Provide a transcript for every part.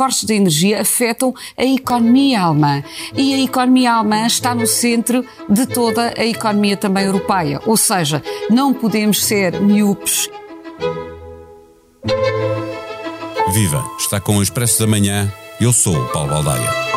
cortes de energia afetam a economia alemã. E a economia alemã está no centro de toda a economia também europeia. Ou seja, não podemos ser miúpes. Viva! Está com o Expresso da Manhã. Eu sou o Paulo Baldaia.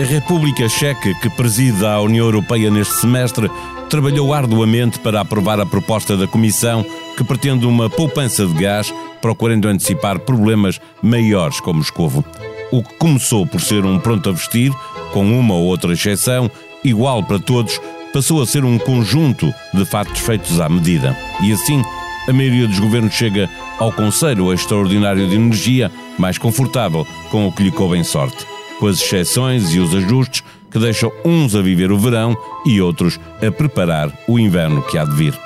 A República Checa, que preside a União Europeia neste semestre, trabalhou arduamente para aprovar a proposta da Comissão que pretende uma poupança de gás, procurando antecipar problemas maiores como Moscovo. O que começou por ser um pronto a vestir, com uma ou outra exceção, igual para todos, passou a ser um conjunto de fatos feitos à medida. E assim, a maioria dos governos chega ao Conselho Extraordinário de Energia mais confortável com o que lhe coube em sorte com as exceções e os ajustes que deixam uns a viver o verão e outros a preparar o inverno que há de vir.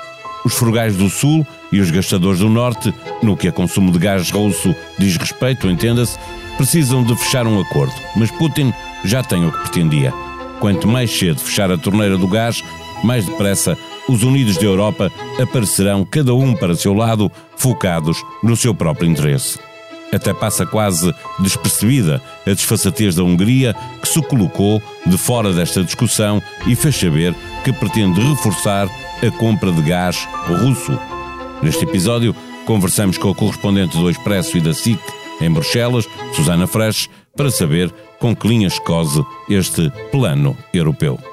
Os frugais do Sul e os gastadores do Norte, no que a consumo de gás russo diz respeito, entenda-se, precisam de fechar um acordo, mas Putin já tem o que pretendia. Quanto mais cedo fechar a torneira do gás, mais depressa os unidos da Europa aparecerão cada um para seu lado, focados no seu próprio interesse. Até passa quase despercebida a desfaçatez da Hungria, que se colocou de fora desta discussão e fez saber que pretende reforçar a compra de gás russo. Neste episódio, conversamos com a correspondente do Expresso e da SIC em Bruxelas, Susana Fresh, para saber com que linhas cose este plano europeu.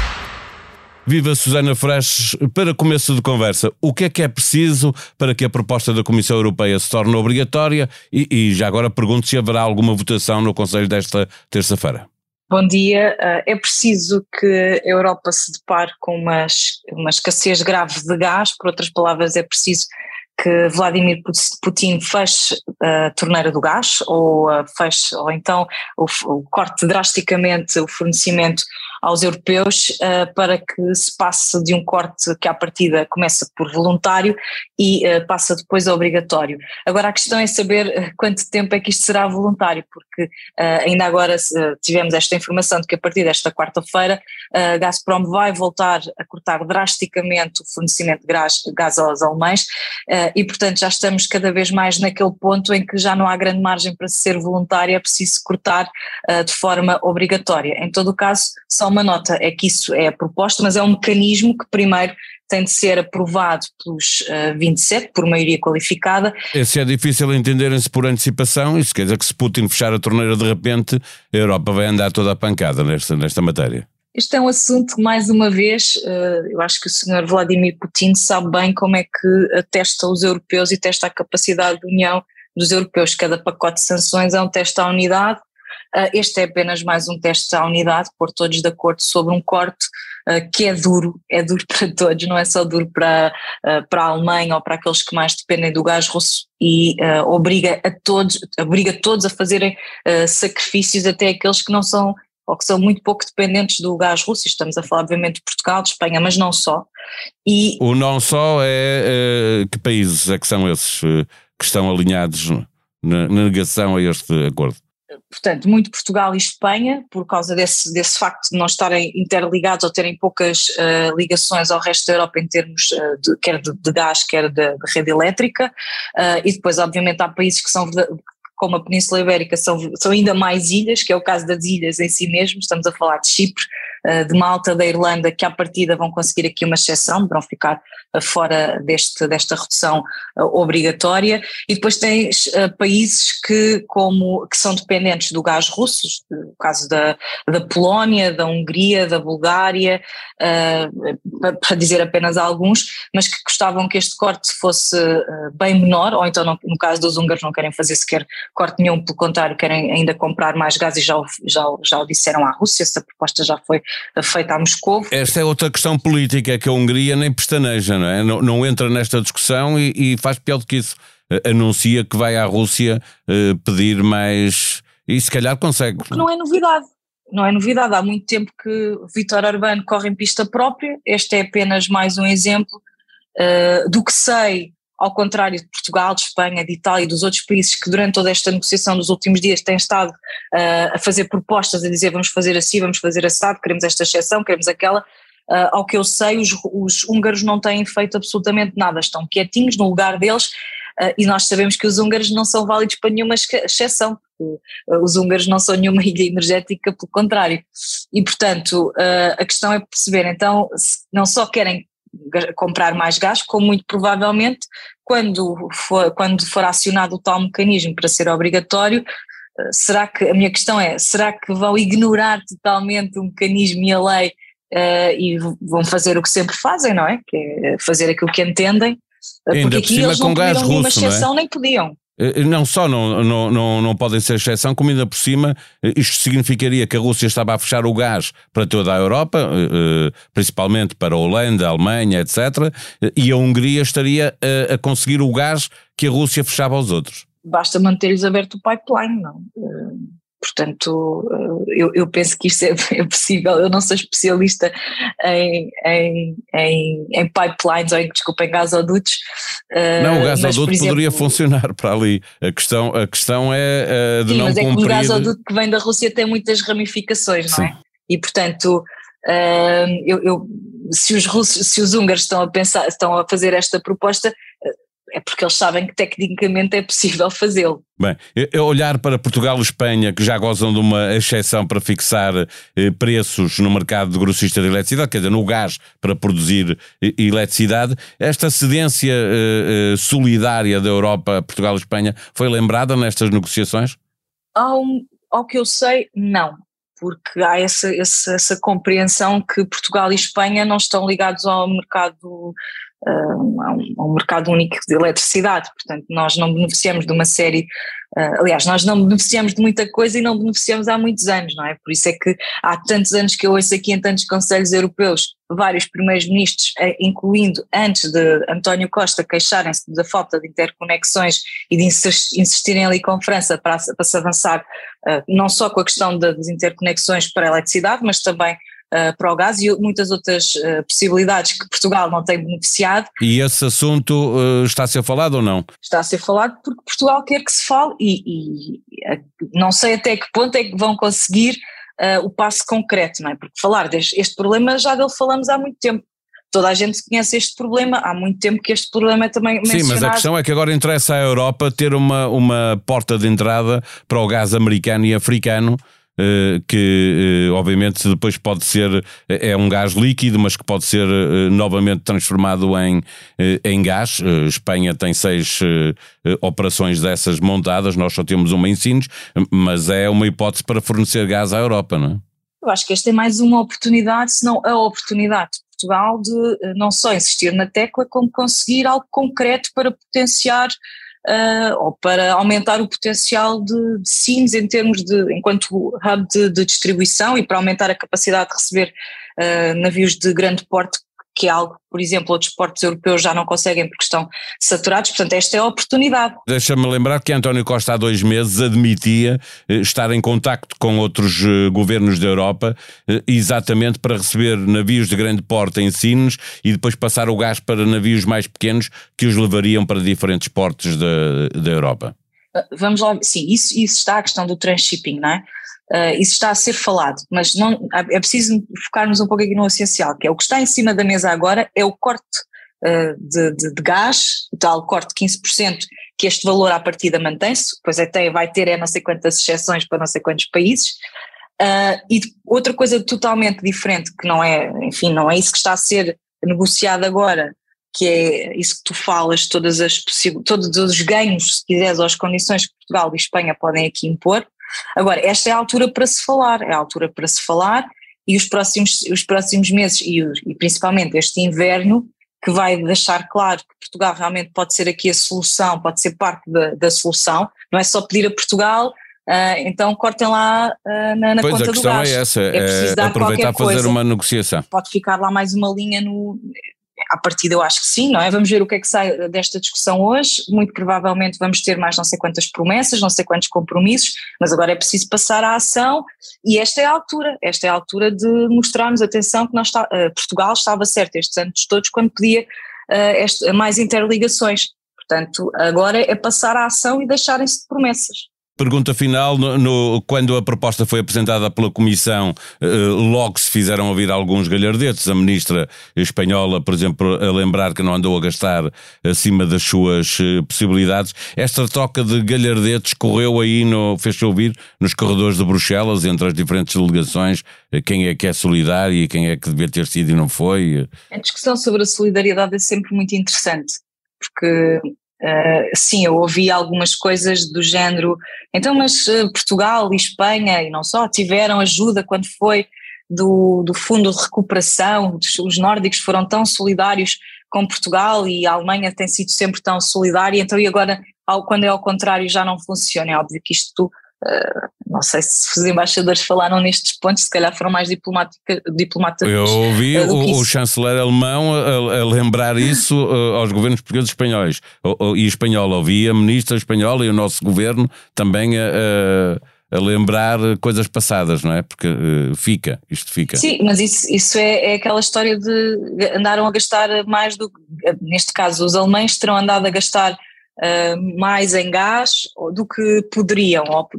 Viva Susana Fresh, para começo de conversa, o que é que é preciso para que a proposta da Comissão Europeia se torne obrigatória e, e já agora pergunto se haverá alguma votação no Conselho desta terça-feira. Bom dia. Ah, é preciso que a Europa se depare com uma, uma escassez grave de gás, por outras palavras, é preciso que Vladimir Putin feche a torneira do gás ou feche, ou então o, o corte drasticamente o fornecimento aos europeus uh, para que se passe de um corte que à partida começa por voluntário e uh, passa depois a obrigatório. Agora a questão é saber eh, quanto tempo é que isto será voluntário, porque uh, ainda agora tivemos esta informação de que a partir desta quarta-feira a Gazprom vai voltar a cortar drasticamente o fornecimento de gás, gás aos alemães e portanto já estamos cada vez mais naquele ponto em que já não há grande margem para ser voluntário, é preciso cortar de forma obrigatória. Em todo o caso, só uma nota, é que isso é proposta, mas é um mecanismo que primeiro tem de ser aprovado pelos uh, 27, por maioria qualificada. Esse é difícil entenderem-se por antecipação, isso quer dizer que se Putin fechar a torneira de repente, a Europa vai andar toda a pancada nesta, nesta matéria. Este é um assunto que, mais uma vez, uh, eu acho que o senhor Vladimir Putin sabe bem como é que atesta os europeus e testa a capacidade de união dos europeus. Cada pacote de sanções é um teste à unidade este é apenas mais um teste à unidade, por todos de acordo sobre um corte uh, que é duro, é duro para todos, não é só duro para, uh, para a Alemanha ou para aqueles que mais dependem do gás russo e obriga a todos, obriga todos a fazerem sacrifícios, até aqueles que não são ou que são muito pouco dependentes do gás russo, estamos a falar obviamente de Portugal, de Espanha, mas não só. E o não só é, que países é que são esses que estão alinhados na negação a este acordo? Portanto, muito Portugal e Espanha, por causa desse, desse facto de não estarem interligados ou terem poucas uh, ligações ao resto da Europa em termos uh, de, quer de, de, gás, quer de, de rede elétrica, uh, e depois, obviamente, há países que são como a Península Ibérica são, são ainda mais ilhas, que é o caso das ilhas em si mesmo, estamos a falar de Chipre, de Malta, da Irlanda, que à partida vão conseguir aqui uma exceção, vão ficar fora deste, desta redução uh, obrigatória, e depois tens países que, como, que são dependentes do gás russo, o caso da, da Polónia, da Hungria, da Bulgária, para dizer apenas alguns, mas que gostavam que este corte fosse bem menor, ou então no, caso dos húngaros não querem fazer sequer corte nenhum, pelo contrário, querem ainda comprar mais gás e já, já, já o disseram à Rússia, essa proposta já foi feita a Moscou. Esta é outra questão política que a Hungria nem pestaneja, não é? Não, não entra nesta discussão e, e, faz pior do que isso. Anuncia que vai à Rússia uh, pedir mais e se calhar consegue. Porque não é novidade. Não é novidade, há muito tempo que Vitor Urbano corre em pista própria, este é apenas mais um exemplo uh, do que sei, ao contrário de Portugal, de Espanha, de Itália e dos outros países que durante toda esta negociação dos últimos dias têm estado uh, a fazer propostas, a dizer vamos fazer assim, vamos fazer assado, queremos esta exceção, queremos aquela, uh, ao que eu sei os, os húngaros não têm feito absolutamente nada, estão quietinhos no lugar deles Uh, e nós sabemos que os húngaros não são válidos para nenhuma exceção, os húngaros não são nenhuma ilha energética, pelo contrário. E, portanto, uh, a questão é perceber, então, não só querem comprar mais gás, como muito provavelmente, quando for, quando for acionado o tal mecanismo para ser obrigatório, será que, a minha questão é, será que vão ignorar totalmente o mecanismo e a lei e vão fazer o que sempre fazem, não é? Que é fazer aquilo que entendem Ainda porque aqui eles com não gás podiam nenhuma russo, exceção, não é? nem podiam. Eh, Não só não, não, não, não podem ser exceção, como ainda por cima, eh, isto significaria que a Rússia estava a fechar o gás para toda a Europa, eh, principalmente para a Holanda, a Alemanha, etc., e a Hungria estaria a, a conseguir o gás que a Rússia fechava aos outros. Basta manter-lhes aberto o pipeline, não? Portanto, eu, eu, penso que isto é, é, possível. Eu não sou especialista em, em, em, em pipelines ou em, desculpa, em gasodutos. Não, o gasoduto exemplo, poderia funcionar para ali. A questão, a questão é de sim, não mas cumprir... é que o gasoduto que vem da Rússia tem muitas ramificações, não é? E, portanto, eu, eu, se, os russos, se os húngaros estão a pensar, estão a fazer esta proposta, é porque eles sabem que tecnicamente é possível fazê-lo. Bem, olhar para Portugal e Espanha, que já gozam de uma exceção para fixar eh, preços no mercado de grossista de eletricidade, quer dizer, no gás para produzir eh, eletricidade, esta cedência eh, solidária da Europa a Portugal e Espanha foi lembrada nestas negociações? Ao, ao que eu sei, não. Porque há essa, essa, essa compreensão que Portugal e Espanha não estão ligados ao mercado a, um, a, um, mercado único de eletricidade, portanto nós não beneficiamos de uma série, uh, aliás nós não beneficiamos de muita coisa e não beneficiamos há muitos anos, não é? Por isso é que há tantos anos que eu ouço aqui em tantos conselhos europeus vários primeiros ministros, eh, incluindo antes de António Costa queixarem-se da falta de interconexões e de insistirem ali com a França para, para se avançar uh, não só com a questão das interconexões para a eletricidade, mas também uh, para o gás e muitas outras uh, possibilidades que Portugal não tem beneficiado. E esse assunto uh, está a ser falado ou não? Está a ser falado porque Portugal quer que se fale e, e não sei até que ponto é que vão conseguir o passo concreto, não é? Porque falar deste este problema já dele falamos há muito tempo toda a gente conhece este problema, há muito tempo que este problema é também mencionado. Sim, mas a questão é que agora interessa à Europa ter uma, uma porta de entrada para o gás americano e africano eh, que eh, obviamente depois pode ser, é um gás líquido, mas que pode ser eh, novamente transformado em, em gás. Espanha tem seis operações dessas montadas, nós só temos uma em Sines, mas é uma hipótese para fornecer gás à Europa, não é? Eu acho que esta é mais uma oportunidade, se não a oportunidade de Portugal de não só insistir na tecla, como conseguir algo concreto para potenciar uh, ou para aumentar o potencial de, de SIMs em termos de, enquanto hub de, de, distribuição e para aumentar a capacidade de receber uh, navios de grande porte que é algo, por exemplo, outros portos europeus já não conseguem porque estão saturados, portanto esta é a oportunidade. Deixa-me lembrar que António Costa há dois meses admitia eh, estar em contacto com outros eh, governos da Europa eh, exatamente para receber navios de grande porte em Sines e depois passar o gás para navios mais pequenos que os levariam para diferentes portos da, da Europa. Vamos lá, sim, isso, isso está a questão do transshipping, não é? Uh, isso está a ser falado, mas não, é preciso focarmos um pouco aqui no essencial, que é o que está em cima da mesa agora é o corte uh, de, de, de, gás, o tal corte de 15%, que este valor à partida mantém-se, pois até vai ter é não sei quantas exceções para não sei quantos países, uh, e outra coisa totalmente diferente, que não é, enfim, não é isso que está a ser negociado agora, que é isso que tu falas, todas as todos os ganhos, se quiseres, ou as condições que Portugal e Espanha podem aqui impor, Agora, esta é a altura para se falar, é a altura para se falar e os próximos, os próximos meses e, e principalmente este inverno que vai deixar claro que Portugal realmente pode ser aqui a solução, pode ser parte da, da solução, não é só pedir a Portugal Uh, então cortem lá uh, na, na pois conta a questão é essa, é, é aproveitar fazer coisa. uma negociação. Pode ficar lá mais uma linha no, à partida eu acho que sim, não é? Vamos ver o que é que sai desta discussão hoje. Muito provavelmente vamos ter mais não sei quantas promessas, não sei quantos compromissos, mas agora é preciso passar à ação e esta é a altura, esta é a altura de mostrarmos atenção que nós está, uh, Portugal estava certo estes anos todos quando pedia este, mais interligações. Portanto, agora é passar à ação e deixarem-se de promessas. Pergunta final: no, no, quando a proposta foi apresentada pela Comissão, eh, logo se fizeram ouvir alguns galhardetes. A ministra espanhola, por exemplo, a lembrar que não andou a gastar acima das suas eh, possibilidades. Esta troca de galhardetes correu aí, no, fez-se ouvir nos corredores de Bruxelas, entre as diferentes delegações, eh, quem é que é solidário e quem é que devia ter sido e não foi. A discussão sobre a solidariedade é sempre muito interessante, porque Uh, sim, eu ouvi algumas coisas do género, então, mas uh, Portugal e Espanha, e não só, tiveram ajuda quando foi do, do Fundo de Recuperação, os nórdicos foram tão solidários com Portugal e a Alemanha tem sido sempre tão solidária, então e agora, ao, quando é ao contrário, já não funciona. É óbvio que isto não sei se os embaixadores falaram nestes pontos, se calhar foram mais diplomáticos. Eu ouvi uh, o, o, chanceler alemão a, a lembrar isso uh, aos governos portugueses e espanhóis. E espanhol, ouvi a ministra espanhola e o nosso governo também a, a, a lembrar coisas passadas, não é? Porque fica, isto fica. Sim, mas isso, isso é, é aquela história de andaram a gastar mais do. Neste caso, os alemães terão andado a gastar uh, mais em gás do que poderiam, ou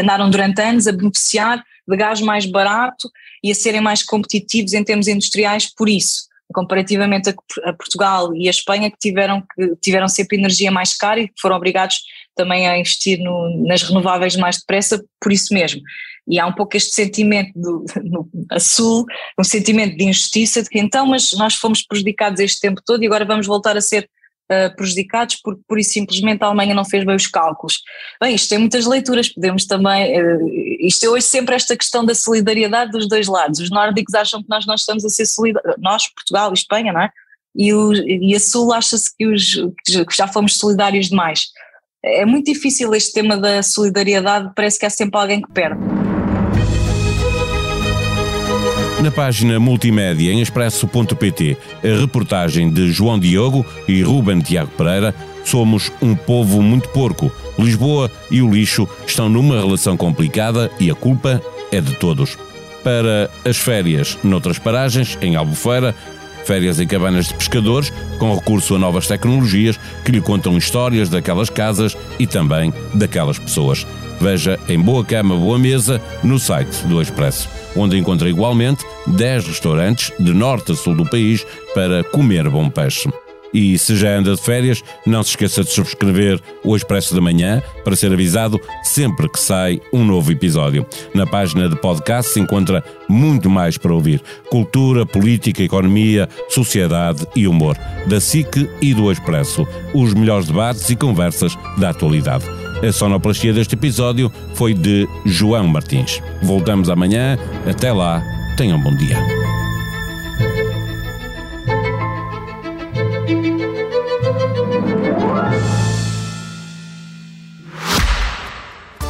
andaram durante anos a beneficiar de gás mais barato e a serem mais competitivos em termos industriais por isso, comparativamente a, a Portugal e a Espanha que tiveram, que tiveram sempre energia mais cara e que foram obrigados também a investir no, nas renováveis mais depressa por isso mesmo. E há um pouco este sentimento do, no, a sul, um sentimento de injustiça, de que então, mas nós fomos prejudicados este tempo todo e agora vamos voltar a ser uh, prejudicados porque por isso simplesmente a Alemanha não fez bem os cálculos. Bem, isto tem muitas leituras, podemos também, uh, isto é hoje sempre esta questão da solidariedade dos dois lados, os nórdicos acham que nós, nós estamos a ser solidários, nós, Portugal e Espanha, não é? E, o, e a Sul acha-se que, que já fomos solidários demais. É muito difícil este tema da solidariedade, parece que há sempre alguém que perde. Na página multimédia em expresso.pt, a reportagem de João Diogo e Ruben Tiago Pereira, Somos um povo muito porco. Lisboa e o lixo estão numa relação complicada e a culpa é de todos. Para as férias noutras paragens, em Albufeira, férias em cabanas de pescadores, com recurso a novas tecnologias que lhe contam histórias daquelas casas e também daquelas pessoas. Veja em Boa Cama, Boa Mesa no site do Expresso onde encontra igualmente 10 restaurantes de norte a sul do país para comer bom peixe. E se já anda de férias, não se esqueça de subscrever o Expresso da Manhã para ser avisado sempre que sai um novo episódio. Na página de podcast se encontra muito mais para ouvir: cultura, política, economia, sociedade e humor. Da SIC e do Expresso. Os melhores debates e conversas da atualidade. A sonoplastia deste episódio foi de João Martins. Voltamos amanhã. Até lá, tenham um bom dia.